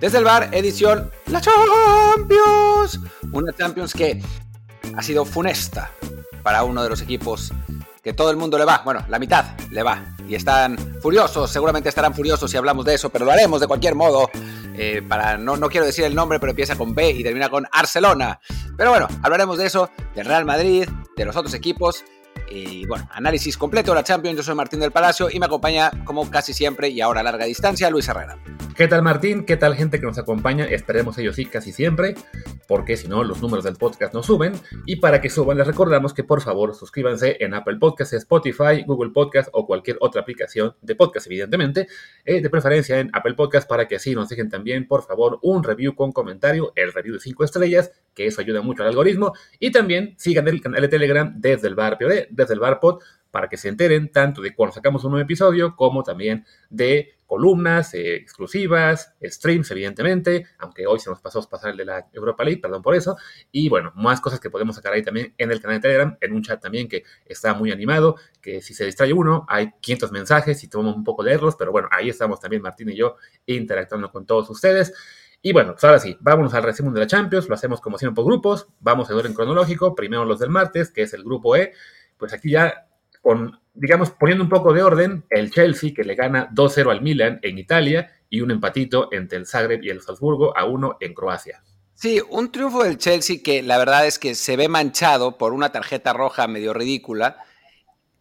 Desde el bar, edición La Champions. Una Champions que ha sido funesta para uno de los equipos que todo el mundo le va. Bueno, la mitad le va. Y están furiosos, seguramente estarán furiosos si hablamos de eso, pero lo haremos de cualquier modo. Eh, para no, no quiero decir el nombre, pero empieza con B y termina con Barcelona. Pero bueno, hablaremos de eso, del Real Madrid, de los otros equipos. Y bueno, análisis completo de la Champions. Yo soy Martín del Palacio y me acompaña, como casi siempre y ahora a larga distancia, Luis Herrera. ¿Qué tal Martín? ¿Qué tal gente que nos acompaña? Esperemos ellos sí casi siempre, porque si no los números del podcast no suben. Y para que suban les recordamos que por favor suscríbanse en Apple Podcasts, Spotify, Google Podcasts o cualquier otra aplicación de podcast evidentemente. Eh, de preferencia en Apple Podcasts para que así nos dejen también por favor un review con comentario, el review de 5 estrellas, que eso ayuda mucho al algoritmo. Y también sigan el canal de Telegram desde el bar POD, desde el bar Pod, para que se enteren tanto de cuando sacamos un nuevo episodio como también de columnas eh, exclusivas, streams, evidentemente, aunque hoy se nos pasó pasar el de la Europa League, perdón por eso, y bueno, más cosas que podemos sacar ahí también en el canal de Telegram, en un chat también que está muy animado, que si se distrae uno, hay 500 mensajes y tomamos un poco leerlos, pero bueno, ahí estamos también Martín y yo interactuando con todos ustedes. Y bueno, pues ahora sí, vámonos al resumen de la Champions, lo hacemos como siempre por grupos, vamos en cronológico, primero los del martes, que es el grupo E, pues aquí ya con, digamos, poniendo un poco de orden, el Chelsea que le gana 2-0 al Milan en Italia y un empatito entre el Zagreb y el Salzburgo a uno en Croacia. Sí, un triunfo del Chelsea que la verdad es que se ve manchado por una tarjeta roja medio ridícula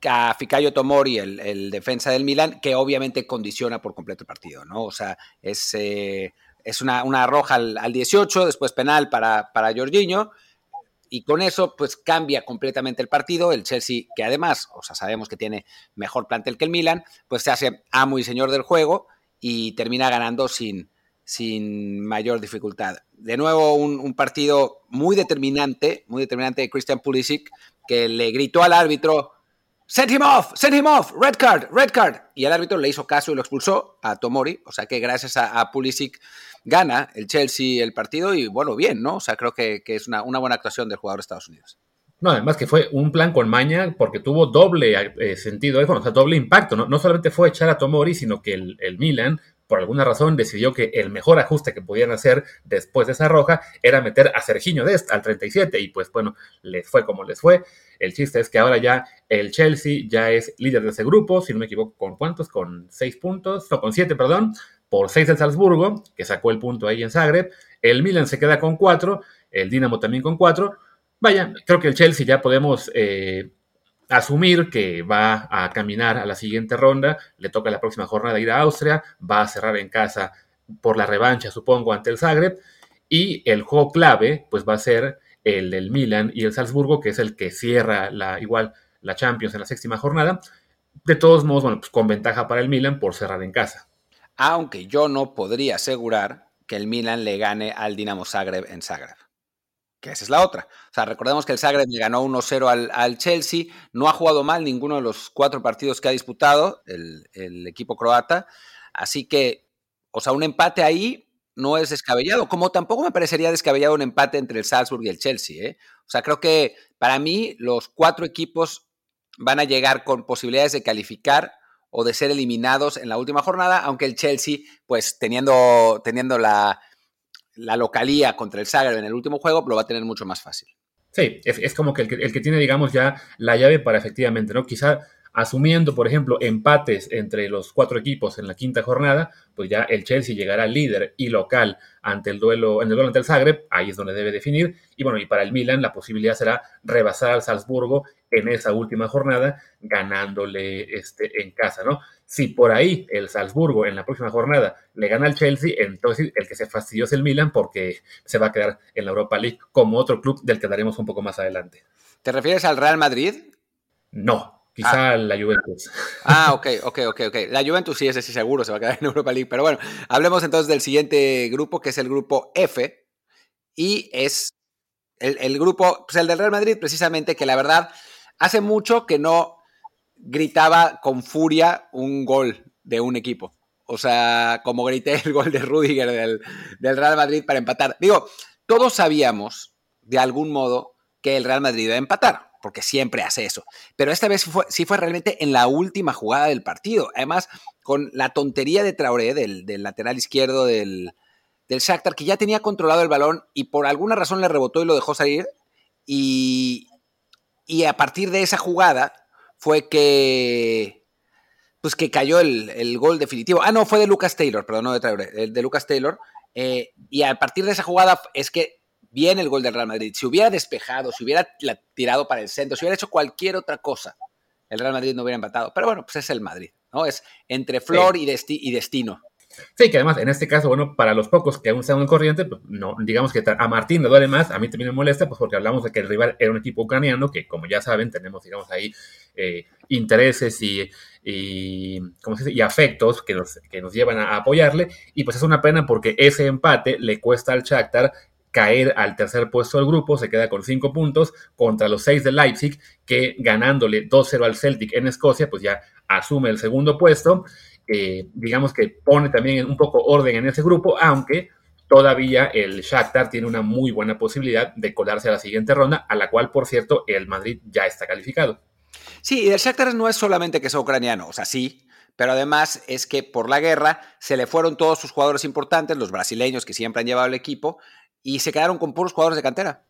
a Ficayo Tomori, el, defensa del Milan, que obviamente condiciona por completo el partido, ¿no? O sea, es, eh, es una, una, roja al, al, 18, después penal para, para y con eso, pues cambia completamente el partido. El Chelsea, que además, o sea, sabemos que tiene mejor plantel que el Milan, pues se hace amo y señor del juego y termina ganando sin, sin mayor dificultad. De nuevo, un, partido muy determinante, muy determinante de Christian Pulisic, que le gritó al árbitro, send him off, send him off, red card, red card. Y el árbitro le hizo caso y lo expulsó a Tomori, o sea que gracias a, Pulisic gana el Chelsea el partido y bueno, bien, ¿no? O sea, creo que, que es una, una, buena actuación del jugador de Estados Unidos. No, además que fue un plan con maña porque tuvo doble eh, sentido, bueno, o sea, doble impacto. ¿no? no solamente fue echar a Tomori, sino que el, el Milan por alguna razón decidió que el mejor ajuste que podían hacer después de esa roja era meter a Serginho Dest al 37 y pues bueno, les fue como les fue. El chiste es que ahora ya el Chelsea ya es líder de ese grupo, si no me equivoco, ¿con cuántos? Con seis puntos, no, con siete, perdón, por 6 del Salzburgo, que sacó el punto ahí en Zagreb. El Milan se queda con 4, el Dinamo también con 4. Vaya, creo que el Chelsea ya podemos eh, asumir que va a caminar a la siguiente ronda. Le toca la próxima jornada ir a Austria, va a cerrar en casa por la revancha, supongo, ante el Zagreb. Y el juego clave, pues va a ser el del Milan y el Salzburgo, que es el que cierra la, igual la Champions en la séptima jornada. De todos modos, bueno, pues con ventaja para el Milan por cerrar en casa aunque yo no podría asegurar que el Milan le gane al Dinamo Zagreb en Zagreb. Esa es la otra. O sea, recordemos que el Zagreb le ganó 1-0 al, Chelsea, no ha jugado mal ninguno de los cuatro partidos que ha disputado el, el, equipo croata, así que, o sea, un empate ahí no es descabellado, como tampoco me parecería descabellado un empate entre el Salzburg y el Chelsea. ¿eh? O sea, creo que para mí los cuatro equipos van a llegar con posibilidades de calificar o de ser eliminados en la última jornada, aunque el Chelsea, pues teniendo, teniendo la, la localía contra el Zagreb en el último juego, lo va a tener mucho más fácil. Sí, es, como que el, que el, que tiene, digamos, ya la llave para efectivamente, ¿no? Quizá asumiendo, por ejemplo, empates entre los cuatro equipos en la quinta jornada, pues ya el Chelsea llegará líder y local ante el duelo, en el duelo ante el Zagreb, ahí es donde debe definir, y bueno, y para el Milan la posibilidad será rebasar al Salzburgo en esa última jornada, ganándole este, en casa, ¿no? Si por ahí el Salzburgo en la próxima jornada le gana al Chelsea, entonces el que se fastidió es el Milan porque se va a quedar en la Europa League como otro club del que daremos un poco más adelante. ¿Te refieres al Real Madrid? No, Quizá ah. la Juventus. Ah, ok, ok, ok, ok. La Juventus sí, ese sí seguro se va a quedar en Europa League. Pero bueno, hablemos entonces del siguiente grupo, que es el grupo F. Y es el, el grupo, pues el del Real Madrid, precisamente, que la verdad hace mucho que no gritaba con furia un gol de un equipo. O sea, como grité el gol de Rudiger del, Real Madrid para empatar. Digo, todos sabíamos, de algún modo, que el Real Madrid iba a empatar porque siempre hace eso. Pero esta vez sí fue realmente en la última jugada del partido. Además, con la tontería de Traoré, del, lateral izquierdo del, del Shakhtar que ya tenía controlado el balón y por alguna razón le rebotó y lo dejó salir. Y a partir de esa jugada fue que pues que cayó el, gol definitivo. Ah, no, fue de Lucas Taylor, perdón, no de Traoré, el de Lucas Taylor. Eh, y a partir de esa jugada es que viene el gol del Real Madrid. Si hubiera despejado, si hubiera tirado para el centro, si hubiera hecho cualquier otra cosa, el Real Madrid no hubiera empatado. Pero bueno, pues es el Madrid, ¿no? Es entre flor y, y destino. Sí, que además en este caso, bueno, para los pocos que aún están en corriente, pues no, digamos que a Martín le duele más, a mí también me molesta, pues porque hablamos de que el rival era un equipo ucraniano, que como ya saben, tenemos, digamos, ahí eh, intereses y, afectos que nos, que nos llevan a apoyarle, y pues es una pena porque ese empate le cuesta al Shakhtar caer al tercer puesto del grupo, se queda con cinco puntos contra los seis de Leipzig, que ganándole 2-0 al Celtic en Escocia, pues ya asume el segundo puesto. Eh, digamos que pone también un poco orden en ese grupo, aunque todavía el Shakhtar tiene una muy buena posibilidad de colarse a la siguiente ronda, a la cual, por cierto, el Madrid ya está calificado. Sí, y el Shakhtar no es solamente que sea ucraniano, o sea, sí, pero además es que por la guerra se le fueron todos sus jugadores importantes, los brasileños que siempre han llevado el equipo, y se quedaron con puros jugadores de cantera.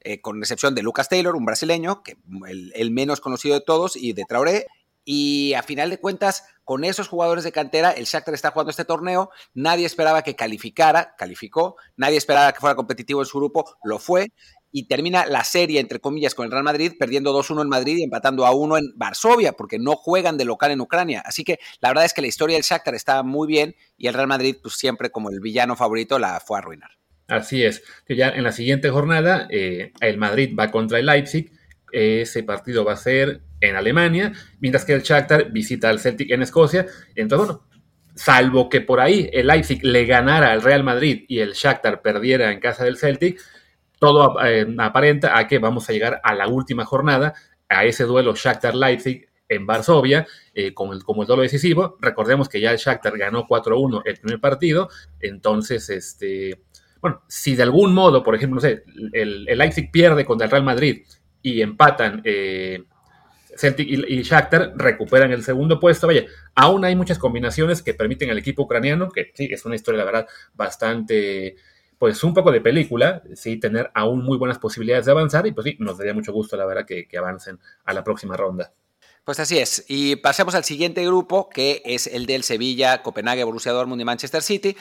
Eh, con excepción de Lucas Taylor, un brasileño, que el, el, menos conocido de todos, y de Traoré, y a final de cuentas, con esos jugadores de cantera, el Shakhtar está jugando este torneo. Nadie esperaba que calificara, calificó. Nadie esperaba que fuera competitivo en su grupo, lo fue. Y termina la serie, entre comillas, con el Real Madrid, perdiendo 2-1 en Madrid y empatando a 1 en Varsovia, porque no juegan de local en Ucrania. Así que la verdad es que la historia del Shakhtar está muy bien y el Real Madrid, pues siempre como el villano favorito, la fue a arruinar. Así es. Ya en la siguiente jornada, eh, el Madrid va contra el Leipzig. Ese partido va a ser en Alemania, mientras que el Shakhtar visita al Celtic en Escocia. Entonces, bueno, salvo que por ahí el Leipzig le ganara al Real Madrid y el Shakhtar perdiera en casa del Celtic, todo eh, aparenta a que vamos a llegar a la última jornada, a ese duelo Shakhtar-Leipzig en Varsovia, eh, como, el, duelo decisivo. Recordemos que ya el Shakhtar ganó 4-1 el primer partido, entonces, este, bueno, si de algún modo, por ejemplo, no sé, el, el Leipzig pierde contra el Real Madrid y empatan eh, Celtic y, Shakhtar recuperan el segundo puesto. Vaya, aún hay muchas combinaciones que permiten al equipo ucraniano, que sí, es una historia, la verdad, bastante, pues un poco de película, sí, tener aún muy buenas posibilidades de avanzar y pues sí, nos daría mucho gusto, la verdad, que, avancen a la próxima ronda. Pues así es. Y pasemos al siguiente grupo, que es el del Sevilla, Copenhague, Borussia Dortmund y Manchester City.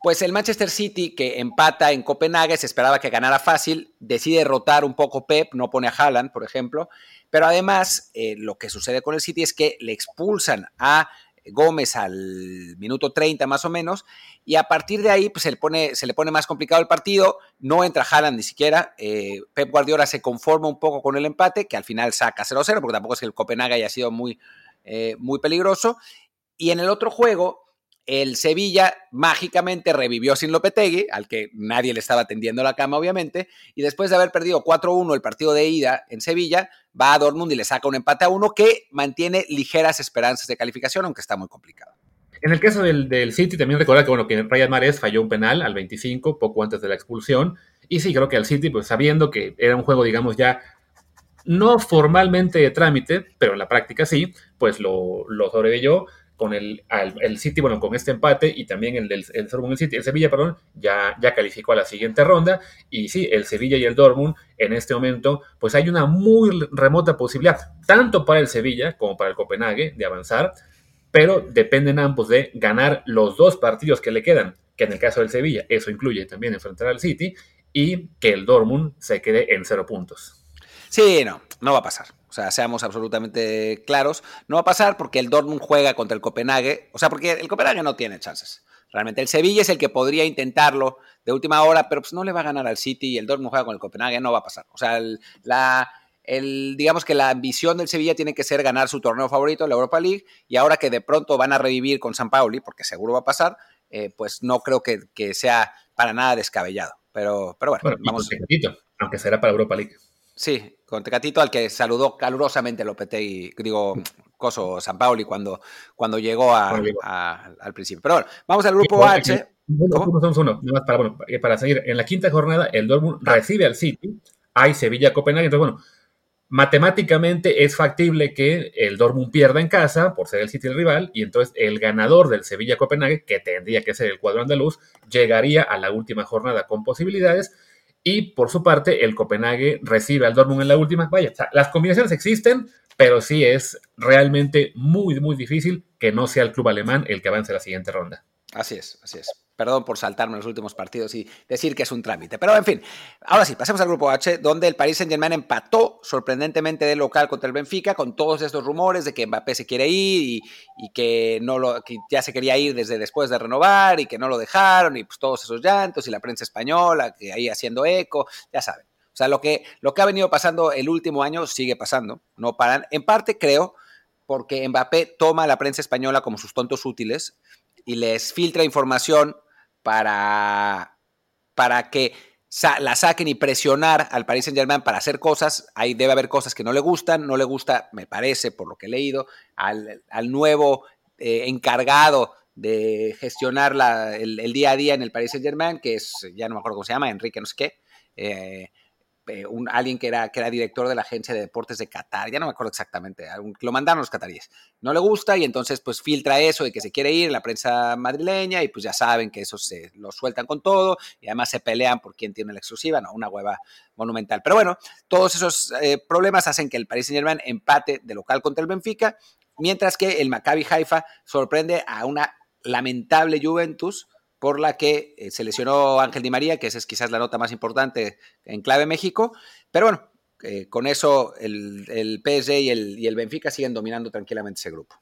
Pues el Manchester City, que empata en Copenhague, se esperaba que ganara fácil, decide rotar un poco Pep, no pone a Haaland, por ejemplo, pero además, eh, lo que sucede con el City es que le expulsan a Gómez al minuto 30 más o menos, y a partir de ahí pues, se, le pone, se le pone más complicado el partido, no entra Haaland ni siquiera, eh, Pep Guardiola se conforma un poco con el empate, que al final saca 0-0, porque tampoco es que el Copenhague haya sido muy, eh, muy peligroso, y en el otro juego el Sevilla mágicamente revivió sin Lopetegui, al que nadie le estaba tendiendo la cama, obviamente, y después de haber perdido 4-1 el partido de ida en Sevilla, va a Dortmund y le saca un empate a uno que mantiene ligeras esperanzas de calificación, aunque está muy complicado. En el caso del, City, también recordar que, bueno, que Ryan Mares falló un penal al 25, poco antes de la expulsión, y sí, creo que al City, pues sabiendo que era un juego, digamos, ya no formalmente de trámite, pero en la práctica sí, pues lo, lo con el, el, City, bueno, con este empate y también el del el, el City, el Sevilla, perdón, ya, ya calificó a la siguiente ronda. Y sí, el Sevilla y el Dortmund en este momento, pues hay una muy remota posibilidad, tanto para el Sevilla como para el Copenhague, de avanzar, pero dependen ambos de ganar los dos partidos que le quedan, que en el caso del Sevilla, eso incluye también enfrentar al City, y que el Dortmund se quede en cero puntos. Sí, no, no va a pasar. O sea, seamos absolutamente claros. No va a pasar porque el Dortmund juega contra el Copenhague. O sea, porque el Copenhague no tiene chances. Realmente el Sevilla es el que podría intentarlo de última hora, pero pues no le va a ganar al City y el Dortmund juega con el Copenhague, no va a pasar. O sea, la, el, digamos que la ambición del Sevilla tiene que ser ganar su torneo favorito, la Europa League, y ahora que de pronto van a revivir con San Pauli, porque seguro va a pasar, eh, pues no creo que, que, sea para nada descabellado. Pero, pero bueno, vamos. aunque será para Europa League. Sí, con Tecatito al que saludó calurosamente Lopetegui, digo, Coso San Pauli cuando, cuando llegó al principio. Pero bueno, vamos al grupo H. para, para seguir, en la quinta jornada el Dortmund recibe al City, hay Sevilla-Copenhague, entonces bueno, matemáticamente es factible que el Dortmund pierda en casa por ser el City el rival y entonces el ganador del Sevilla-Copenhague, que tendría que ser el cuadro andaluz, llegaría a la última jornada con posibilidades y por su parte el Copenhague recibe al Dortmund en la última. Vaya, las combinaciones existen, pero sí es realmente muy, muy difícil que no sea el club alemán el que avance a la siguiente ronda. Así es, así es. Perdón por saltarme los últimos partidos y decir que es un trámite. Pero en fin, ahora sí, pasemos al grupo H, donde el Paris Saint-Germain empató sorprendentemente de local contra el Benfica, con todos estos rumores de que Mbappé se quiere ir y, que, no lo, que ya se quería ir desde después de renovar y que no lo dejaron y pues todos esos llantos y la prensa española que ahí haciendo eco, ya saben. O sea, lo que, lo que ha venido pasando el último año sigue pasando, no paran. En parte creo porque Mbappé toma a la prensa española como sus tontos útiles y les filtra información para, para que la saquen y presionar al Paris Saint Germain para hacer cosas. Ahí debe haber cosas que no le gustan. No le gusta, me parece, por lo que he leído, al, nuevo eh, encargado de gestionar el, día a día en el Paris Saint Germain, que es, ya no me acuerdo cómo se llama, Enrique no sé qué. Eh, eh, un, alguien que era, que era director de la agencia de deportes de Qatar, ya no me acuerdo exactamente, lo mandaron los cataríes. No le gusta y entonces pues filtra eso de que se quiere ir la prensa madrileña y pues ya saben que eso se lo sueltan con todo y además se pelean por quién tiene la exclusiva, no, una hueva monumental. Pero bueno, todos esos eh, problemas hacen que el Paris Saint Germain empate de local contra el Benfica, mientras que el Maccabi Haifa sorprende a una lamentable Juventus por la que eh, se lesionó Ángel Di María, que esa es quizás la nota más importante en clave México. Pero bueno, eh, con eso el, el PSG y el, y el Benfica siguen dominando tranquilamente ese grupo.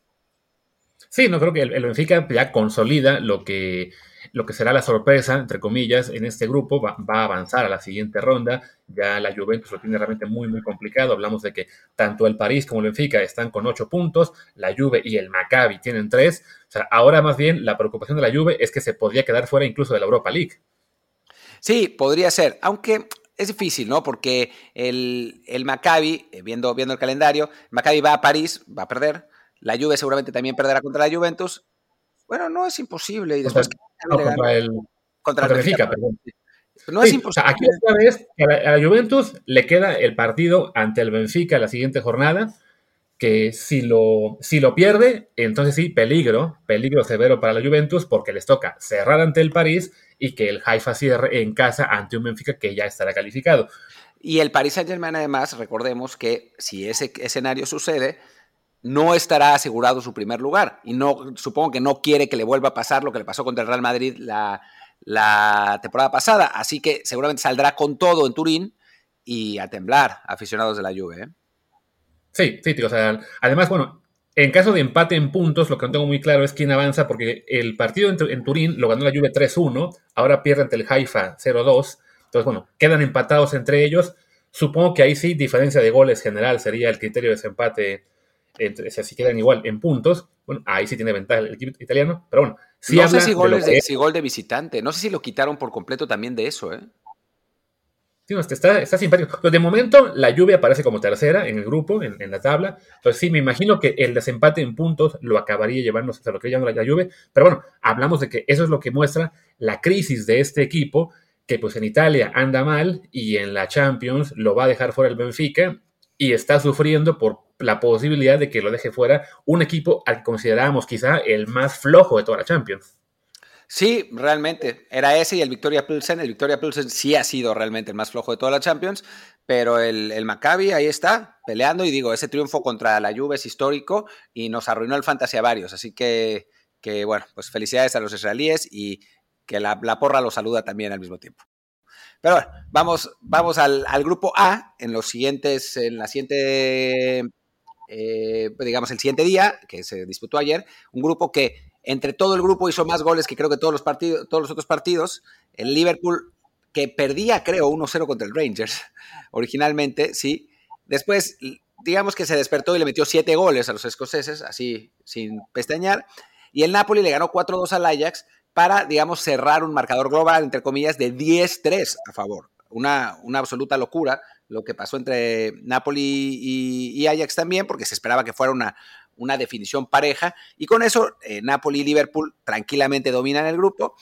Sí, no creo que el, Benfica ya consolida lo que, lo que será la sorpresa, entre comillas, en este grupo. Va, a avanzar a la siguiente ronda. Ya la Juventus lo tiene realmente muy, muy complicado. Hablamos de que tanto el París como el Benfica están con ocho puntos. La Juve y el Maccabi tienen tres. O sea, ahora más bien la preocupación de la Juve es que se podría quedar fuera incluso de la Europa League. Sí, podría ser. Aunque es difícil, ¿no? Porque el, el Maccabi, eh, viendo, viendo el calendario, Maccabi va a París, va a perder. La Juve seguramente también perderá contra la Juventus. Bueno, no es imposible. Y después contra, el, contra, el Benfica, perdón. No es imposible. aquí esta vez a la, Juventus le queda el partido ante el Benfica la siguiente jornada, que si lo, si lo pierde, entonces sí, peligro, peligro severo para la Juventus, porque les toca cerrar ante el París y que el Haifa cierre en casa ante un Benfica que ya estará calificado. Y el Paris Saint Germain, además, recordemos que si ese escenario sucede, no estará asegurado su primer lugar. Y no, supongo que no quiere que le vuelva a pasar lo que le pasó contra el Real Madrid la, temporada pasada. Así que seguramente saldrá con todo en Turín y a temblar, aficionados de la Juve. ¿eh? Sí, sí, tío. O sea, además, bueno, en caso de empate en puntos, lo que no tengo muy claro es quién avanza, porque el partido en, Turín lo ganó la Juve 3-1, ahora pierde ante el Haifa 0-2. Entonces, bueno, quedan empatados entre ellos. Supongo que ahí sí, diferencia de goles general sería el criterio de desempate si quedan igual en puntos, bueno, ahí sí tiene ventaja el equipo italiano, pero bueno. no sé si, gol de, si gol de visitante, no sé si lo quitaron por completo también de eso, ¿eh? Sí, no, está, está simpático. Pero de momento, la lluvia aparece como tercera en el grupo, en, la tabla. Entonces, sí, me imagino que el desempate en puntos lo acabaría llevando hasta lo que llama la lluvia. Pero bueno, hablamos de que eso es lo que muestra la crisis de este equipo, que pues en Italia anda mal y en la Champions lo va a dejar fuera el Benfica y está sufriendo por la posibilidad de que lo deje fuera un equipo al que considerábamos quizá el más flojo de toda la Champions. Sí, realmente. Era ese y el Victoria Pilsen. El Victoria Pilsen sí ha sido realmente el más flojo de toda la Champions, pero el, el Maccabi ahí está, peleando. Y digo, ese triunfo contra la Juve es histórico y nos arruinó el fantasy a varios. Así que, que bueno, pues felicidades a los israelíes y que la, porra lo saluda también al mismo tiempo. Pero bueno, vamos, vamos al, grupo A en los siguientes, en la siguiente, eh, digamos, el siguiente día, que se disputó ayer, un grupo que entre todo el grupo hizo más goles que creo que todos los partidos, todos los otros partidos. El Liverpool, que perdía, creo, 1-0 contra el Rangers, originalmente, sí. Después, digamos que se despertó y le metió siete goles a los escoceses, así sin pestañear. Y el Napoli le ganó 4-2 al Ajax, para, digamos, cerrar un marcador global, entre comillas, de 10-3 a favor. Una, una, absoluta locura lo que pasó entre Napoli y, Ajax también, porque se esperaba que fuera una, una definición pareja. Y con eso, eh, Napoli y Liverpool tranquilamente dominan el grupo.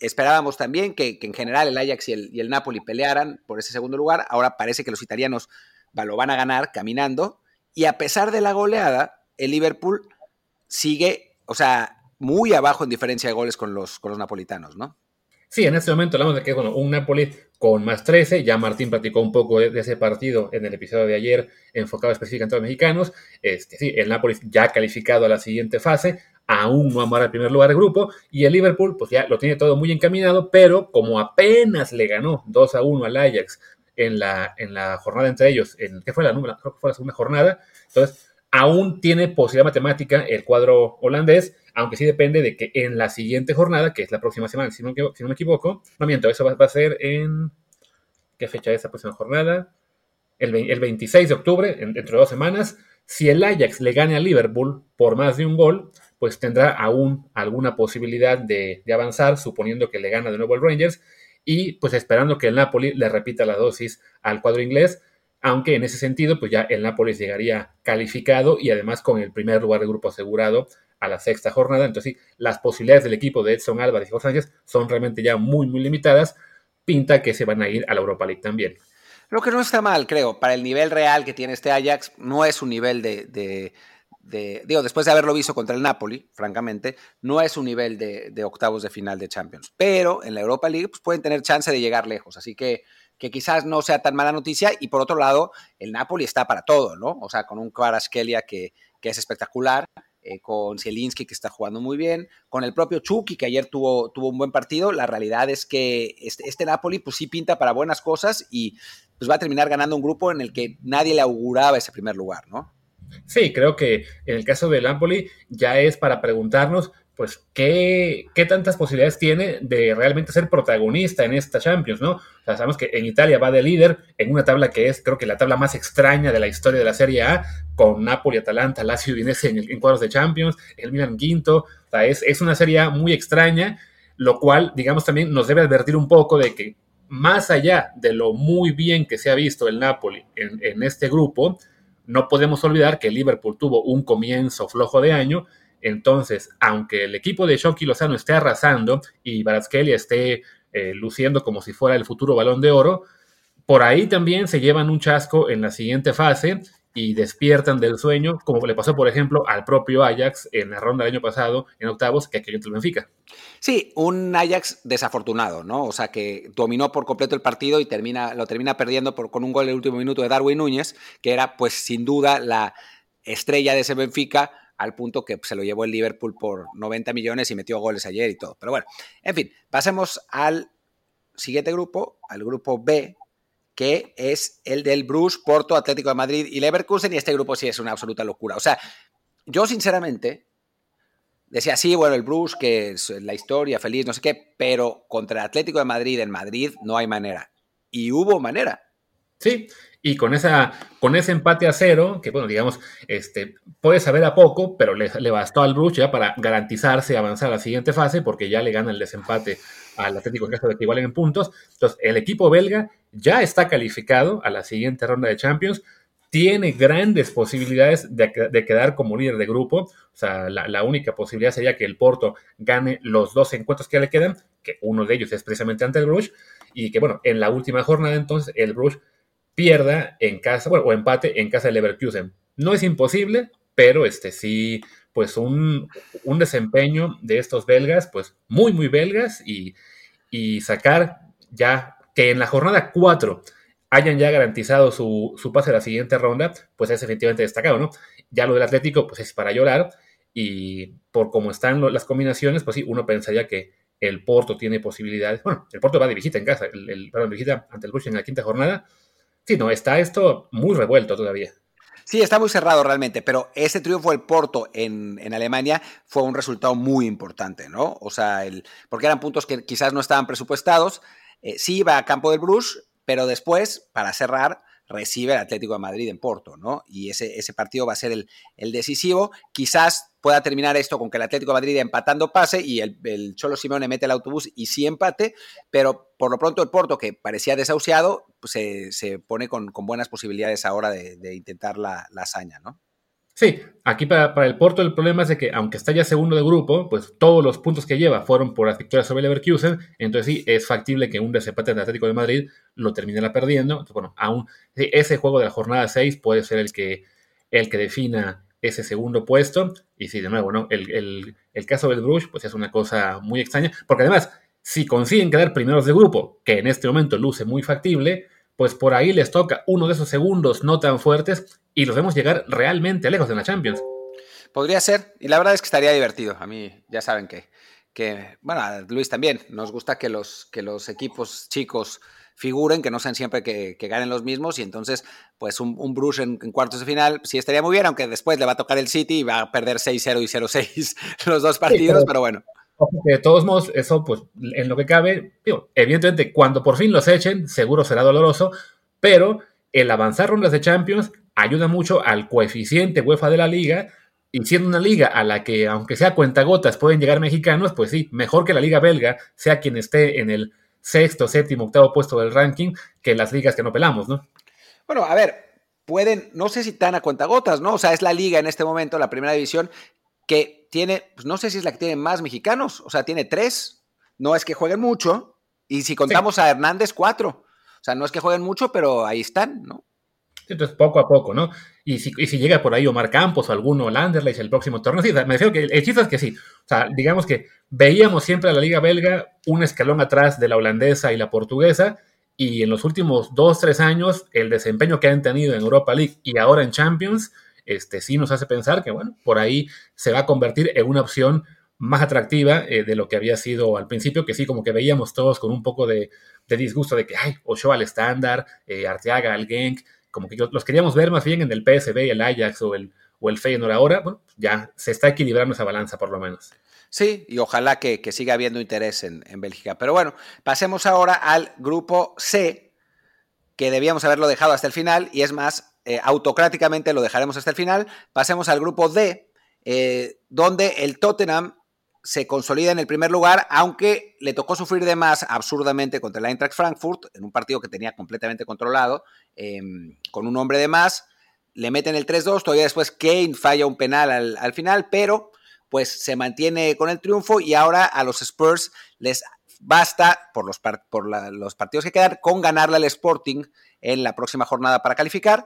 Esperábamos también que, en general el Ajax y el, y el, Napoli pelearan por ese segundo lugar. Ahora parece que los italianos lo van a ganar caminando. Y a pesar de la goleada, el Liverpool sigue, o sea, muy abajo en diferencia de goles con los, con los napolitanos, ¿no? Sí, en este momento hablamos de que bueno, un Napoli con más 13. Ya Martín platicó un poco de, ese partido en el episodio de ayer, enfocado específicamente a los mexicanos. Este, sí, el Napoli ya calificado a la siguiente fase, aún no amar al primer lugar de grupo. Y el Liverpool, pues ya lo tiene todo muy encaminado, pero como apenas le ganó 2 a 1 al Ajax en la, en la jornada entre ellos, en, ¿qué fue la número? Creo que fue la segunda jornada. Entonces, aún tiene posibilidad matemática el cuadro holandés aunque sí depende de que en la siguiente jornada, que es la próxima semana, si no, me equivoco, no miento, eso va, a ser en... ¿Qué fecha es esa próxima jornada? El, 26 de octubre, dentro de dos semanas. Si el Ajax le gane a Liverpool por más de un gol, pues tendrá aún alguna posibilidad de, de avanzar, suponiendo que le gana de nuevo el Rangers, y pues esperando que el Napoli le repita la dosis al cuadro inglés, aunque en ese sentido, pues ya el Nápoles llegaría calificado y además con el primer lugar de grupo asegurado a la sexta jornada. Entonces, sí, las posibilidades del equipo de Edson Álvarez y Jorge Sánchez son realmente ya muy, muy limitadas. Pinta que se van a ir a la Europa League también. Lo que no está mal, creo. Para el nivel real que tiene este Ajax, no es un nivel de, digo, después de haberlo visto contra el Napoli, francamente, no es un nivel de, octavos de final de Champions. Pero en la Europa League pues, pueden tener chance de llegar lejos. Así que, que quizás no sea tan mala noticia. Y por otro lado, el Napoli está para todo, ¿no? O sea, con un Kvaratskhelia que, que es espectacular, eh, con Zielinski que está jugando muy bien, con el propio Chucky que ayer tuvo, un buen partido. La realidad es que este, este, Napoli pues sí pinta para buenas cosas y pues va a terminar ganando un grupo en el que nadie le auguraba ese primer lugar, ¿no? Sí, creo que en el caso del Napoli ya es para preguntarnos pues, ¿qué, ¿qué, tantas posibilidades tiene de realmente ser protagonista en esta Champions, ¿no? Sabemos que en Italia va de líder en una tabla que es, creo que la tabla más extraña de la historia de la Serie A, con Napoli, Atalanta, Lazio y Udinese en, en, cuadros de Champions, el Milan quinto, es, es una Serie A muy extraña, lo cual, digamos, también nos debe advertir un poco de que más allá de lo muy bien que se ha visto el Napoli en, en este grupo, no podemos olvidar que Liverpool tuvo un comienzo flojo de año, entonces, aunque el equipo de Shoki Lozano esté arrasando y Baratskelia esté eh, luciendo como si fuera el futuro balón de oro, por ahí también se llevan un chasco en la siguiente fase y despiertan del sueño, como le pasó, por ejemplo, al propio Ajax en la ronda del año pasado, en octavos, que aquello el Benfica. Sí, un Ajax desafortunado, ¿no? O sea, que dominó por completo el partido y termina, lo termina perdiendo con un gol en el último minuto de Darwin Núñez, que era, pues, sin duda la estrella de ese Benfica, al punto que se lo llevó el Liverpool por 90 millones y metió goles ayer y todo. Pero bueno, en fin, pasemos al siguiente grupo, al grupo B, que es el del Bruce, Porto, Atlético de Madrid y Leverkusen, y este grupo sí es una absoluta locura. O sea, yo sinceramente decía, sí, bueno, el Bruce, que es la historia, feliz, no sé qué, pero contra el Atlético de Madrid en Madrid no hay manera. Y hubo manera. Sí, y con, esa, con ese empate a cero, que bueno, digamos, este, puede saber a poco, pero le, bastó al Bruce ya para garantizarse avanzar a la siguiente fase, porque ya le gana el desempate al Atlético en caso de que igualen en puntos. Entonces, el equipo belga ya está calificado a la siguiente ronda de Champions, tiene grandes posibilidades de, quedar como líder de grupo. O sea, la, única posibilidad sería que el Porto gane los dos encuentros que le quedan, que uno de ellos es precisamente ante el Bruges, y que bueno, en la última jornada entonces el Bruges pierda en casa, bueno, o empate en casa de Leverkusen. No es imposible, pero este sí, pues un, desempeño de estos belgas, pues muy, muy belgas y, sacar ya que en la jornada 4 hayan ya garantizado su, pase a la siguiente ronda, pues es efectivamente destacado, ¿no? Ya lo del Atlético, pues es para llorar y por cómo están las combinaciones, pues sí, uno pensaría que el Porto tiene posibilidades. Bueno, el Porto va de visita en casa, el, el de visita ante el Bush en la quinta jornada, Sí, no, está esto muy revuelto todavía. Sí, está muy cerrado realmente, pero ese triunfo del Porto en, Alemania fue un resultado muy importante, ¿no? O sea, el, porque eran puntos que quizás no estaban presupuestados. Eh, sí iba a campo del Bruce, pero después, para cerrar, recibe el Atlético de Madrid en Porto, ¿no? Y ese, ese partido va a ser el, el, decisivo. Quizás pueda terminar esto con que el Atlético de Madrid empatando pase y el, el, Cholo Simeone mete el autobús y sí empate, pero por lo pronto el Porto, que parecía desahuciado, pues se, se, pone con, con, buenas posibilidades ahora de, de intentar la, la, hazaña, ¿no? Sí, aquí para, el Porto el problema es de que aunque está ya segundo de grupo, pues todos los puntos que lleva fueron por las victorias sobre el Leverkusen, entonces sí, es factible que un desempate de Atlético de Madrid lo terminara perdiendo. Entonces, bueno, aún ese juego de la jornada 6 puede ser el que, el que defina ese segundo puesto. Y sí, de nuevo, ¿no? El, el caso del Bruges, pues es una cosa muy extraña, porque además, si consiguen quedar primeros de grupo, que en este momento luce muy factible, pues por ahí les toca uno de esos segundos no tan fuertes y los vemos llegar realmente lejos de la Champions. Podría ser, y la verdad es que estaría divertido. A mí ya saben que, que bueno, a Luis también, nos gusta que los, que los equipos chicos figuren, que no sean siempre que, ganen los mismos, y entonces, pues un, un Bruce en, cuartos de final sí estaría muy bien, aunque después le va a tocar el City y va a perder 6-0 y 0-6 los dos partidos, pero, bueno. De todos modos, eso, pues, en lo que cabe, evidentemente, cuando por fin los echen, seguro será doloroso, pero el avanzar rondas de Champions ayuda mucho al coeficiente UEFA de la liga, y siendo una liga a la que, aunque sea cuentagotas, pueden llegar mexicanos, pues sí, mejor que la liga belga sea quien esté en el sexto, séptimo, octavo puesto del ranking que las ligas que no pelamos, ¿no? Bueno, a ver, pueden, no sé si tan a cuentagotas, ¿no? O sea, es la liga en este momento, la primera división, que tiene, pues no sé si es la que tiene más mexicanos, o sea, tiene tres, no es que jueguen mucho, y si contamos a Hernández, cuatro. O sea, no es que jueguen mucho, pero ahí están, ¿no? Entonces, poco a poco, ¿no? Y si, si llega por ahí Omar Campos o alguno Landerlecht el próximo torneo, sí, me refiero que el chiste es que sí. O sea, digamos que veíamos siempre a la Liga Belga un escalón atrás de la holandesa y la portuguesa, y en los últimos dos, tres años, el desempeño que han tenido en Europa League y ahora en Champions, este, sí nos hace pensar que, bueno, por ahí se va a convertir en una opción más atractiva eh, de lo que había sido al principio, que sí, como que veíamos todos con un poco de, disgusto de que, ay, Ochoa al estándar, eh, Arteaga al Genk, como que los queríamos ver más bien en el PSB, el Ajax o el, o el Feyenoord ahora, bueno, ya se está equilibrando esa balanza por lo menos. Sí, y ojalá que, siga habiendo interés en, Bélgica. Pero bueno, pasemos ahora al grupo C, que debíamos haberlo dejado hasta el final, y es más, eh, autocráticamente lo dejaremos hasta el final. Pasemos al grupo D, eh, donde el Tottenham se consolida en el primer lugar, aunque le tocó sufrir de más absurdamente contra el Eintracht Frankfurt, en un partido que tenía completamente controlado, em, con un hombre de más. Le meten el 3-2, todavía después Kane falla un penal al, final, pero pues se mantiene con el triunfo y ahora a los Spurs les basta, por los, por los partidos que quedan, con ganarle al Sporting en la próxima jornada para calificar.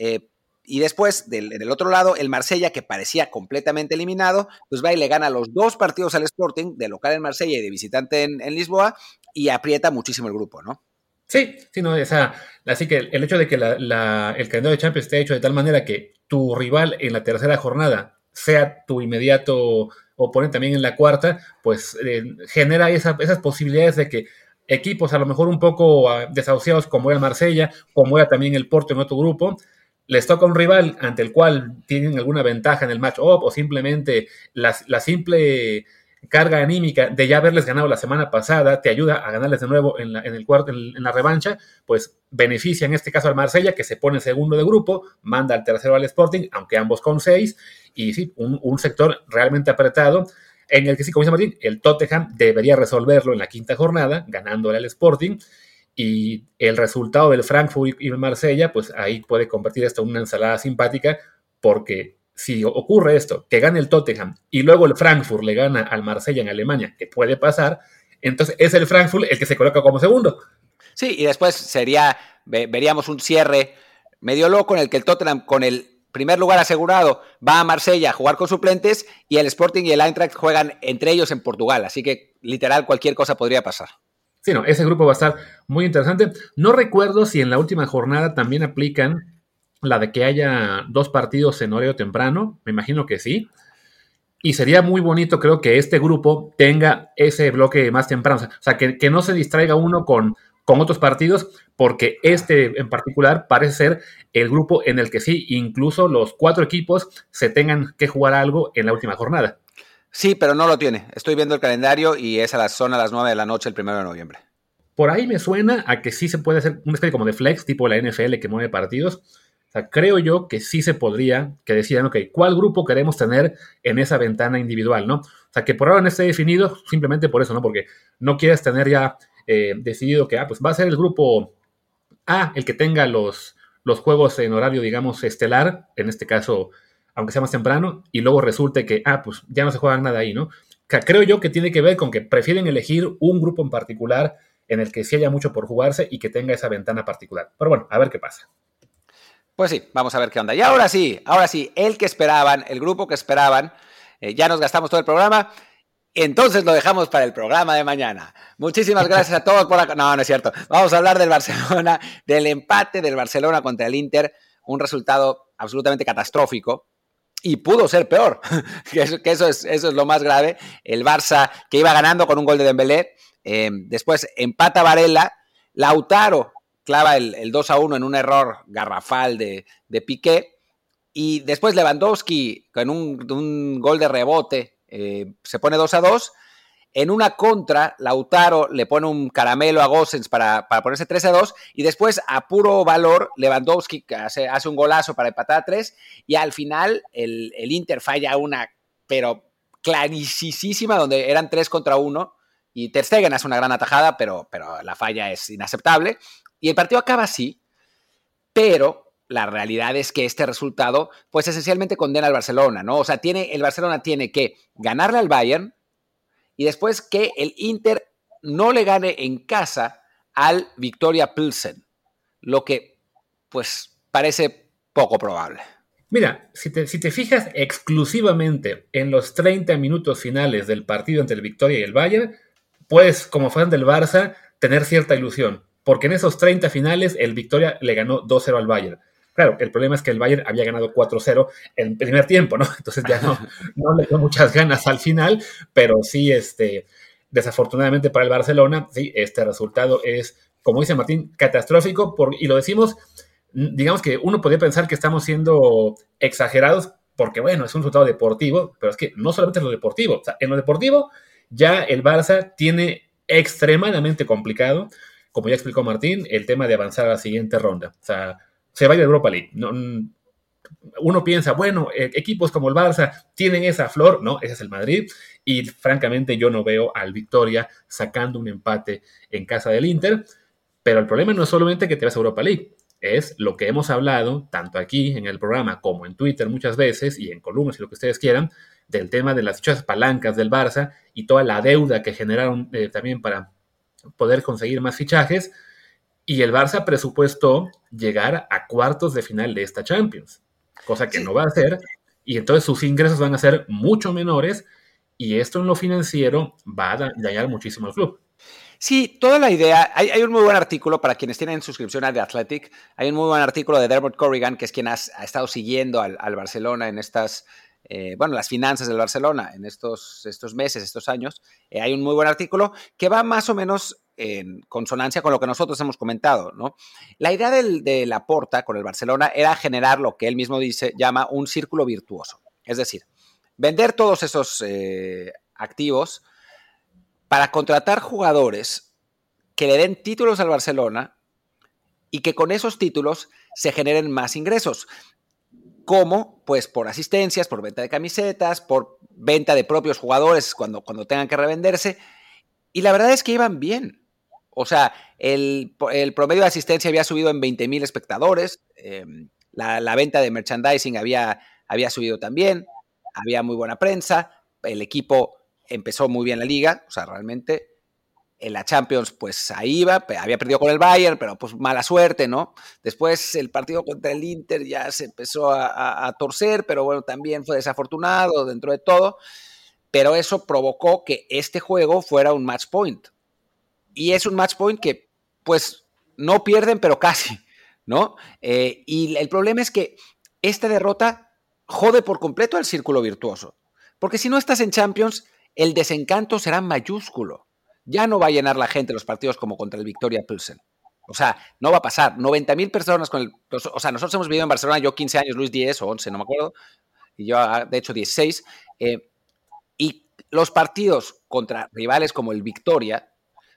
Eh, y después, del, otro lado, el Marsella, que parecía completamente eliminado, pues va y le gana los dos partidos al Sporting, de local en Marsella y de visitante en, Lisboa, y aprieta muchísimo el grupo, ¿no? Sí, sí, no, esa, así que el hecho de que el calendario de Champions esté hecho de tal manera que tu rival en la tercera jornada sea tu inmediato oponente también en la cuarta, pues eh, genera esas posibilidades de que equipos a lo mejor un poco ah, desahuciados como era Marsella, como era también el Porto en otro grupo, les toca un rival ante el cual tienen alguna ventaja en el match-up o simplemente la, simple carga anímica de ya haberles ganado la semana pasada te ayuda a ganarles de nuevo en la, en el cuarto, en, la revancha, pues beneficia en este caso al Marsella, que se pone segundo de grupo, manda al tercero al Sporting, aunque ambos con seis, y sí, un, un sector realmente apretado, en el que sí, como dice Martín, el Tottenham debería resolverlo en la quinta jornada, ganándole al Sporting, y el resultado del Frankfurt y el Marsella, pues ahí puede convertir esto en una ensalada simpática, porque si ocurre esto, que gane el Tottenham y luego el Frankfurt le gana al Marsella en Alemania, que puede pasar, entonces es el Frankfurt el que se coloca como segundo. Sí, y después sería, veríamos un cierre medio loco en el que el Tottenham con el primer lugar asegurado va a Marsella a jugar con suplentes y el Sporting y el Eintracht juegan entre ellos en Portugal, así que literal cualquier cosa podría pasar. Sí, no, ese grupo va a estar muy interesante. No recuerdo si en la última jornada también aplican la de que haya dos partidos en horario temprano. Me imagino que sí. Y sería muy bonito, creo, que este grupo tenga ese bloque más temprano. O sea, que, no se distraiga uno con, con otros partidos, porque este en particular parece ser el grupo en el que sí, incluso los cuatro equipos se tengan que jugar algo en la última jornada. Sí, pero no lo tiene. Estoy viendo el calendario y es a las, son a las 9 de la noche el primero de noviembre. Por ahí me suena a que sí se puede hacer un especie como de flex, tipo la NFL que mueve partidos. O sea, creo yo que sí se podría, que decidan, ok, ¿cuál grupo queremos tener en esa ventana individual, no? O sea, que por ahora no esté definido simplemente por eso, ¿no? Porque no quieres tener ya eh, decidido que, ah, pues va a ser el grupo A el que tenga los, los juegos en horario, digamos, estelar, en este caso aunque sea más temprano, y luego resulte que, ah, pues ya no se juega nada ahí, ¿no? creo yo que tiene que ver con que prefieren elegir un grupo en particular en el que sí haya mucho por jugarse y que tenga esa ventana particular. Pero bueno, a ver qué pasa. Pues sí, vamos a ver qué onda. Y ahora sí, ahora sí, el que esperaban, el grupo que esperaban, eh, ya nos gastamos todo el programa. Entonces lo dejamos para el programa de mañana. Muchísimas gracias a todos por. No, no es cierto. Vamos a hablar del Barcelona, del empate del Barcelona contra el Inter. Un resultado absolutamente catastrófico. Y pudo ser peor, que, eso, es, eso es lo más grave. El Barça que iba ganando con un gol de Dembélé. Eh, después empata Varela. Lautaro clava el, 2 a 1 en un error garrafal de, de Piqué. Y después Lewandowski con un gol de rebote eh, se pone 2 a 2. En una contra, Lautaro le pone un caramelo a Gossens para, ponerse 3 a 2. Y después, a puro valor, Lewandowski hace, hace un golazo para empatar a 3. Y al final, el, Inter falla una, pero clarísima, donde eran 3 contra 1. Y Ter Stegen hace una gran atajada, pero, pero la falla es inaceptable. Y el partido acaba así, pero la realidad es que este resultado, pues esencialmente condena al Barcelona, ¿no? O sea, tiene, el Barcelona tiene que ganarle al Bayern y después que el Inter no le gane en casa al Victoria Pilsen, lo que, pues, parece poco probable. Mira, si te, si te fijas exclusivamente en los 30 minutos finales del partido entre el Victoria y el Bayern, puedes, como fan del Barça, tener cierta ilusión, porque en esos 30 finales el Victoria le ganó 2-0 al Bayern Claro, el problema es que el Bayern había ganado 4-0 en primer tiempo, ¿no? Entonces ya no, no le dio muchas ganas al final, pero sí, este, desafortunadamente para el Barcelona, sí, este resultado es, como dice Martín, catastrófico, por, y lo decimos, digamos que uno podría pensar que estamos siendo exagerados, porque bueno, es un resultado deportivo, pero es que no solamente en lo deportivo, o sea, en lo deportivo ya el Barça tiene extremadamente complicado, como ya explicó Martín, el tema de avanzar a la siguiente ronda. O sea, se va a ir a Europa League. uno piensa, bueno, e, equipos como el Barça tienen esa flor, no, ese es el Madrid, y francamente yo no veo al Victoria sacando un empate en casa del Inter, pero el problema no es solamente que te vas a Europa League, es lo que hemos hablado, tanto aquí en el programa como en Twitter muchas veces, y en columnas y lo que ustedes quieran, del tema de las dichas palancas del Barça y toda la deuda que generaron eh, también para poder conseguir más fichajes, y el Barça presupuestó llegar a cuartos de final de esta Champions, cosa que no va a hacer, y entonces sus ingresos van a ser mucho menores, y esto en lo financiero va a dañar muchísimo al club. Sí, toda la idea. Hay, un muy buen artículo para quienes tienen suscripción a The Athletic. Hay un muy buen artículo de Dermot Corrigan, que es quien ha, estado siguiendo al, Barcelona en estas, eh, bueno, las finanzas del Barcelona en estos, estos meses, estos años. Eh, hay un muy buen artículo que va más o menos en consonancia con lo que nosotros hemos comentado, ¿no? La idea del, de Laporta con el Barcelona era generar lo que él mismo dice, llama un círculo virtuoso. Es decir, vender todos esos eh, activos para contratar jugadores que le den títulos al Barcelona y que con esos títulos se generen más ingresos. ¿Cómo? Pues por asistencias, por venta de camisetas, por venta de propios jugadores cuando, cuando tengan que revenderse. Y la verdad es que iban bien. O sea, el, promedio de asistencia había subido en 20 mil espectadores, em, la, venta de merchandising había, había subido también, había muy buena prensa, el equipo empezó muy bien la liga, o sea, realmente en la Champions, pues ahí iba, había perdido con el Bayern, pero pues mala suerte, ¿no? Después el partido contra el Inter ya se empezó a, a, torcer, pero bueno, también fue desafortunado dentro de todo, pero eso provocó que este juego fuera un match point y es un match point que, pues, no pierden, pero casi, ¿no? Eh, y el problema es que esta derrota jode por completo al círculo virtuoso. Porque si no estás en Champions, el desencanto será mayúsculo. Ya no va a llenar la gente los partidos como contra el Victoria Pilsen. O sea, no va a pasar. 90 mil personas con el. O sea, nosotros hemos vivido en Barcelona, yo 15 años, Luis 10 o 11, no me acuerdo. Y yo, ah, de hecho, 16. Eh, y los partidos contra rivales como el Victoria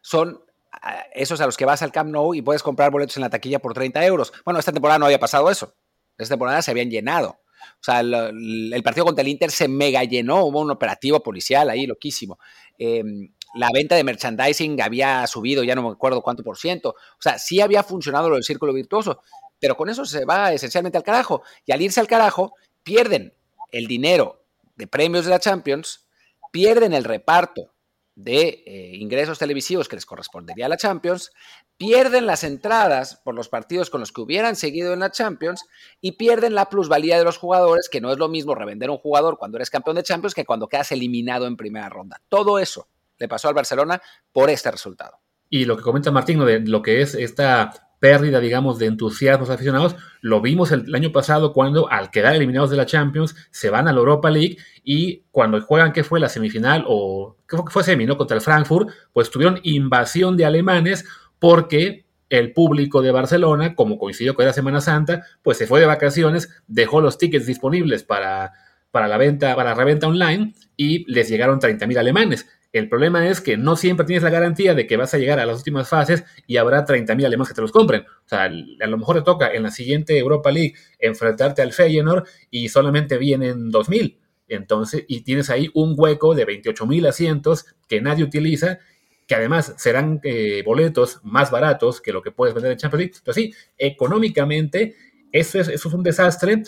son ah, esos a los que vas al Camp Nou y puedes comprar boletos en la taquilla por 30 euros. Bueno, esta temporada no había pasado eso. Esta temporada se habían llenado. O sea, el, partido contra el Inter se mega llenó, hubo un operativo policial ahí loquísimo. Em, la venta de merchandising había subido, ya no me acuerdo cuánto por ciento. O sea, sí había funcionado lo del círculo virtuoso, pero con eso se va esencialmente al carajo. Y al irse al carajo, pierden el dinero de premios de la Champions, pierden el reparto de eh, ingresos televisivos que les correspondería a la Champions, pierden las entradas por los partidos con los que hubieran seguido en la Champions y pierden la plusvalía de los jugadores, que no es lo mismo revender un jugador cuando eres campeón de Champions que cuando quedas eliminado en primera ronda. Todo eso le pasó al Barcelona por este resultado. Y lo que comenta Martín, de lo que es esta pérdida, digamos, de entusiasmos aficionados, lo vimos el, año pasado cuando al quedar eliminados de la Champions se van a la Europa League y cuando juegan, ¿qué fue? La semifinal o ¿qué fue, fue semi, ¿no? Contra el Frankfurt, pues tuvieron invasión de alemanes porque el público de Barcelona, como coincidió con la Semana Santa, pues se fue de vacaciones, dejó los tickets disponibles para, para la venta, para la reventa online y les llegaron 30.000 alemanes. El problema es que no siempre tienes la garantía de que vas a llegar a las últimas fases y habrá 30.000 alemanes que te los compren. O sea, a lo mejor te toca en la siguiente Europa League enfrentarte al Feyenoord y solamente vienen 2.000. Entonces, y tienes ahí un hueco de 28.000 asientos que nadie utiliza, que además serán eh, boletos más baratos que lo que puedes vender en Champions League. Entonces, sí, económicamente, eso es, eso es un desastre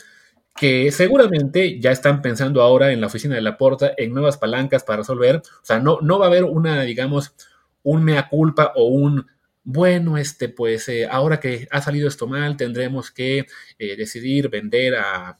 que seguramente ya están pensando ahora en la oficina de la Porta en nuevas palancas para resolver. O sea, no, no va a haber una, digamos, un mea culpa o un, bueno, este, pues eh, ahora que ha salido esto mal, tendremos que eh, decidir vender a,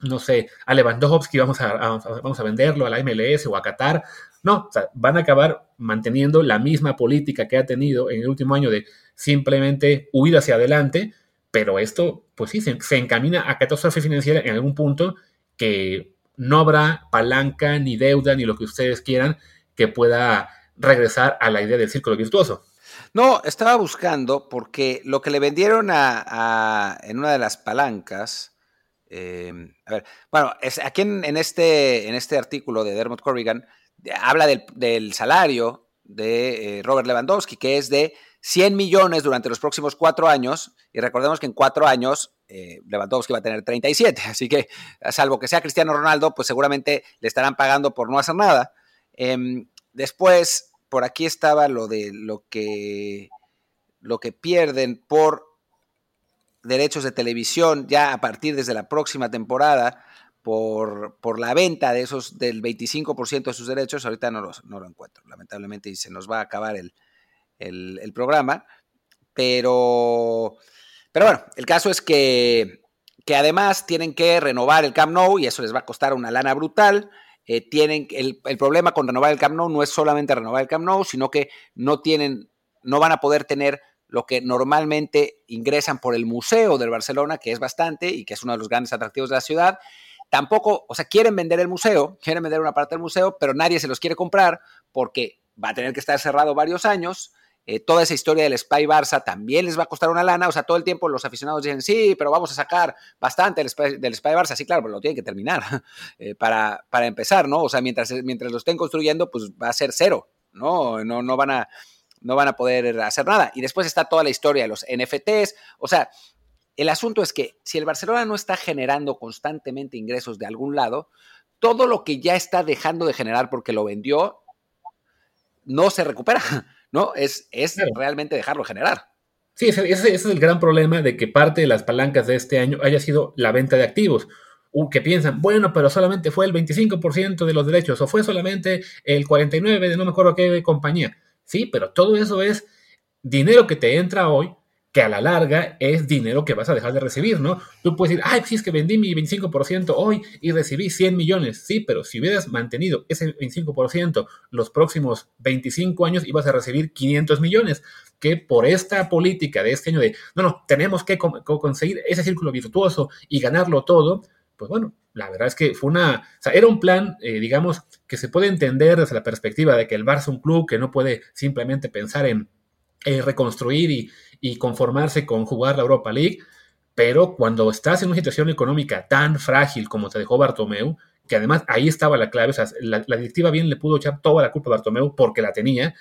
no sé, a Lewandowski, vamos a, vamos a venderlo a la MLS o a Qatar. No, o sea, van a acabar manteniendo la misma política que ha tenido en el último año de simplemente huir hacia adelante pero esto, pues sí, se, encamina a catástrofe financiera en algún punto que no habrá palanca, ni deuda, ni lo que ustedes quieran que pueda regresar a la idea del círculo virtuoso. No, estaba buscando porque lo que le vendieron a, en una de las palancas, em, a ver, bueno, es, aquí en, este, en este artículo de Dermot Corrigan habla del, salario de eh, Robert Lewandowski, que es de 100 millones durante los próximos cuatro años, y recordemos que en cuatro años eh, Lewandowski va a tener 37, así que salvo que sea Cristiano Ronaldo, pues seguramente le estarán pagando por no hacer nada. Em, después, por aquí estaba lo de lo que, lo que pierden por derechos de televisión ya a partir desde la próxima temporada por, por la venta de esos del 25% de sus derechos, ahorita no, no lo encuentro, lamentablemente, y se nos va a acabar el, el, programa. Pero, pero bueno, el caso es que, que, además tienen que renovar el Camp Nou y eso les va a costar una lana brutal. Eh, tienen el, el, problema con renovar el Camp Nou no es solamente renovar el Camp Nou, sino que no tienen, no van a poder tener lo que normalmente ingresan por el museo del Barcelona, que es bastante y que es uno de los grandes atractivos de la ciudad. Tampoco, o sea, quieren vender el museo, quieren vender una parte del museo, pero nadie se los quiere comprar porque va a tener que estar cerrado varios años eh, toda esa historia del Spy Barça también les va a costar una lana. O sea, todo el tiempo los aficionados dicen, sí, pero vamos a sacar bastante del Spy, del Spy Barça. Sí, claro, pero lo tienen que terminar eh, para, para, empezar, ¿no? O sea, mientras, mientras lo estén construyendo, pues va a ser cero, ¿no? No, no, van a, no van a poder hacer nada. Y después está toda la historia de los NFTs. O sea, el asunto es que si el Barcelona no está generando constantemente ingresos de algún lado, todo lo que ya está dejando de generar porque lo vendió, no se recupera. ¿No? Es, es realmente dejarlo generar. Sí, ese, es el gran problema de que parte de las palancas de este año haya sido la venta de activos. que piensan, bueno, pero solamente fue el 25% de los derechos o fue solamente el 49% de no me acuerdo qué compañía. Sí, pero todo eso es dinero que te entra hoy que a la larga es dinero que vas a dejar de recibir, ¿no? Tú puedes decir, ay, sí, es que vendí mi 25% hoy y recibí 100 millones. Sí, pero si hubieras mantenido ese 25% los próximos 25 años, ibas a recibir 500 millones, que por esta política de este año de, no, no, tenemos que conseguir ese círculo virtuoso y ganarlo todo, pues bueno, la verdad es que fue una, o sea, era un plan, eh, digamos, que se puede entender desde la perspectiva de que el Barça es un club que no puede simplemente pensar en eh, reconstruir y, y conformarse con jugar la Europa League, pero cuando estás en una situación económica tan frágil como te dejó Bartomeu, que además ahí estaba la clave, o sea, la, directiva bien le pudo echar toda la culpa a Bartomeu porque la tenía,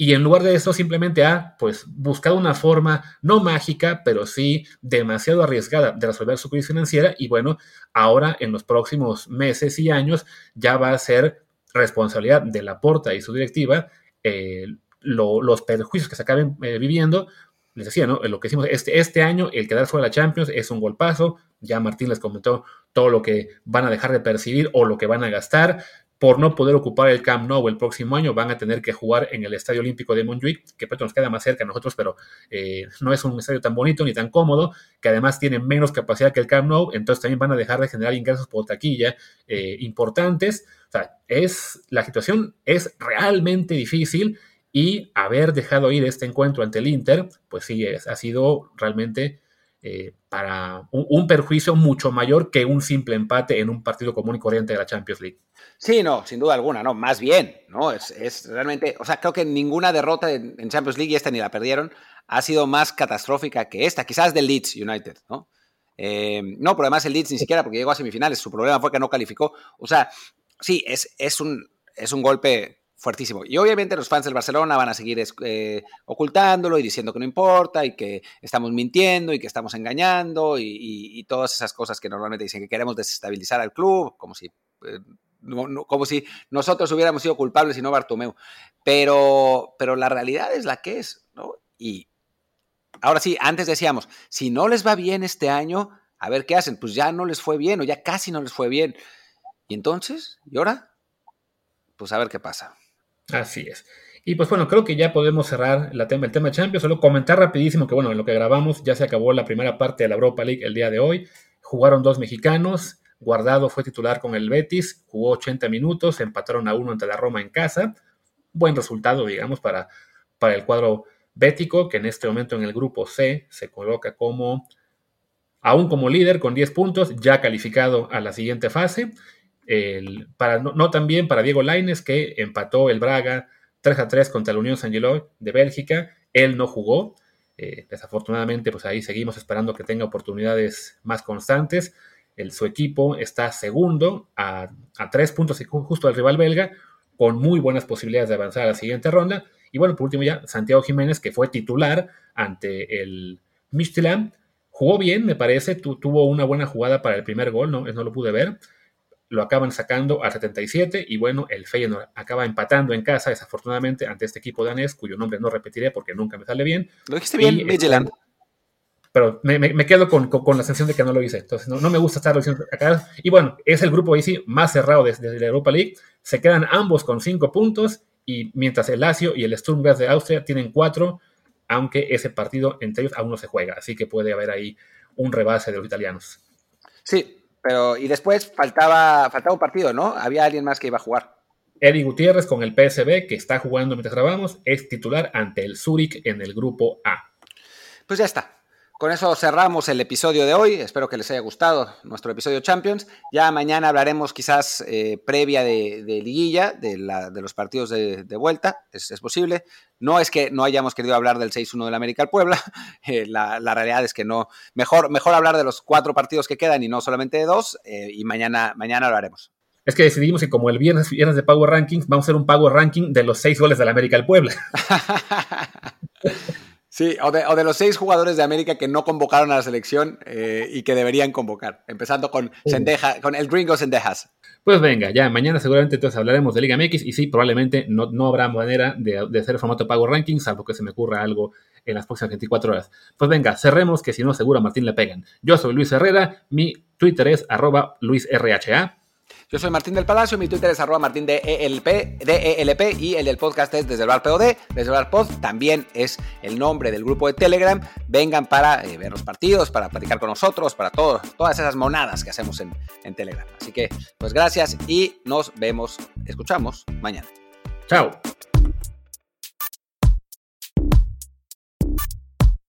y en lugar de eso simplemente ha pues buscado una forma no mágica, pero sí demasiado arriesgada de resolver su crisis financiera y bueno, ahora en los próximos meses y años ya va a ser responsabilidad de la Porta y su directiva eh, los perjuicios que se acaben eh, viviendo, les decía, ¿no? Lo que hicimos este, este año, el quedar fuera de la Champions es un golpazo. Ya Martín les comentó todo lo que van a dejar de percibir o lo que van a gastar. Por no poder ocupar el Camp Nou el próximo año, van a tener que jugar en el Estadio Olímpico de Montjuic, que pues, nos queda más cerca a nosotros, pero eh, no es un estadio tan bonito ni tan cómodo, que además tiene menos capacidad que el Camp Nou, entonces también van a dejar de generar ingresos por taquilla eh, importantes. O sea, es, la situación es realmente difícil y haber dejado ir este encuentro ante el Inter, pues sí, ha sido realmente eh, para un, perjuicio mucho mayor que un simple empate en un partido común y corriente de la Champions League. Sí, no, sin duda alguna, no, más bien, ¿no? Es, realmente, o sea, creo que ninguna derrota en, Champions League, y esta ni la perdieron, ha sido más catastrófica que esta, quizás del Leeds United, ¿no? Eh, no, pero además el Leeds ni siquiera porque llegó a semifinales, su problema fue que no calificó. O sea, sí, es, es, un, es un golpe fuertísimo. Y obviamente los fans del Barcelona van a seguir eh, ocultándolo y diciendo que no importa y que estamos mintiendo y que estamos engañando y, todas esas cosas que normalmente dicen que queremos desestabilizar al club, como si, eh, como si nosotros hubiéramos sido culpables y no Bartomeu. Pero, pero la realidad es la que es, ¿no? Y ahora sí, antes decíamos, si no les va bien este año, a ver qué hacen. Pues ya no les fue bien o ya casi no les fue bien. ¿Y entonces? ¿Y ahora? Pues a ver qué pasa. Así es. Y pues bueno, creo que ya podemos cerrar la tema, el tema Champions. Solo comentar rapidísimo que bueno, en lo que grabamos ya se acabó la primera parte de la Europa League el día de hoy. Jugaron dos mexicanos. Guardado fue titular con el Betis, jugó 80 minutos, empataron a uno ante la Roma en casa. Buen resultado, digamos, para, para el cuadro bético, que en este momento en el grupo C se coloca como, aún como líder con 10 puntos, ya calificado a la siguiente fase no, también para Diego Laines, que empató el Braga 3 a 3 contra la Unión San Gelo de Bélgica. Él no jugó. Eh, desafortunadamente, pues ahí seguimos esperando que tenga oportunidades más constantes. El, su equipo está segundo a, tres puntos justo al rival belga, con muy buenas posibilidades de avanzar a la siguiente ronda. Y bueno, por último ya, Santiago Jiménez, que fue titular ante el Michelin, jugó bien, me parece, tuvo una buena jugada para el primer gol, no, no lo pude ver lo acaban sacando a 77 y bueno, el Feyenoord acaba empatando en casa desafortunadamente ante este equipo danés cuyo nombre no repetiré porque nunca me sale bien. Lo dijiste bien, Midland. Pero me, quedo con, la sensación de que no lo hice. Entonces, no, me gusta estarlo diciendo acá. Y bueno, es el grupo ahí sí más cerrado desde, la Europa League. Se quedan ambos con cinco puntos y mientras el Lazio y el Sturm Graz de Austria tienen cuatro, aunque ese partido entre ellos aún no se juega. Así que puede haber ahí un rebase de los italianos. Sí, pero, y después faltaba, faltaba un partido, ¿no? Había alguien más que iba a jugar. Eddie Gutiérrez con el PSB, que está jugando mientras grabamos, es titular ante el Zurich en el grupo A. Pues ya está. Con eso cerramos el episodio de hoy. Espero que les haya gustado nuestro episodio Champions. Ya mañana hablaremos quizás eh, previa de, liguilla, de, los partidos de, vuelta. Es, posible. No es que no hayamos querido hablar del 6-1 del América al Puebla. Eh, la, realidad es que no. Mejor, mejor hablar de los cuatro partidos que quedan y no solamente de dos. Eh, y mañana, mañana hablaremos. Es que decidimos que como el viernes, viernes de Power Rankings, vamos a hacer un Power Ranking de los seis goles del América al Puebla. Sí, o de, los seis jugadores de América que no convocaron a la selección eh, y que deberían convocar, empezando con Sendeja, con el gringo Sendejas. Pues venga, ya mañana seguramente entonces hablaremos de Liga MX y sí, probablemente no, no habrá manera de, hacer el formato Pago Ranking, salvo que se me ocurra algo en las próximas 24 horas. Pues venga, cerremos que si no, seguro a Martín le pegan. Yo soy Luis Herrera, mi Twitter es arroba luisrha. Yo soy Martín del Palacio, mi Twitter es arroba martín de ELP, de y el del podcast es desde el bar POD, desde el bar Pod, también es el nombre del grupo de Telegram. Vengan para eh, ver los partidos, para platicar con nosotros, para todas esas monadas que hacemos en, en Telegram. Así que, pues gracias y nos vemos, escuchamos mañana. Chao.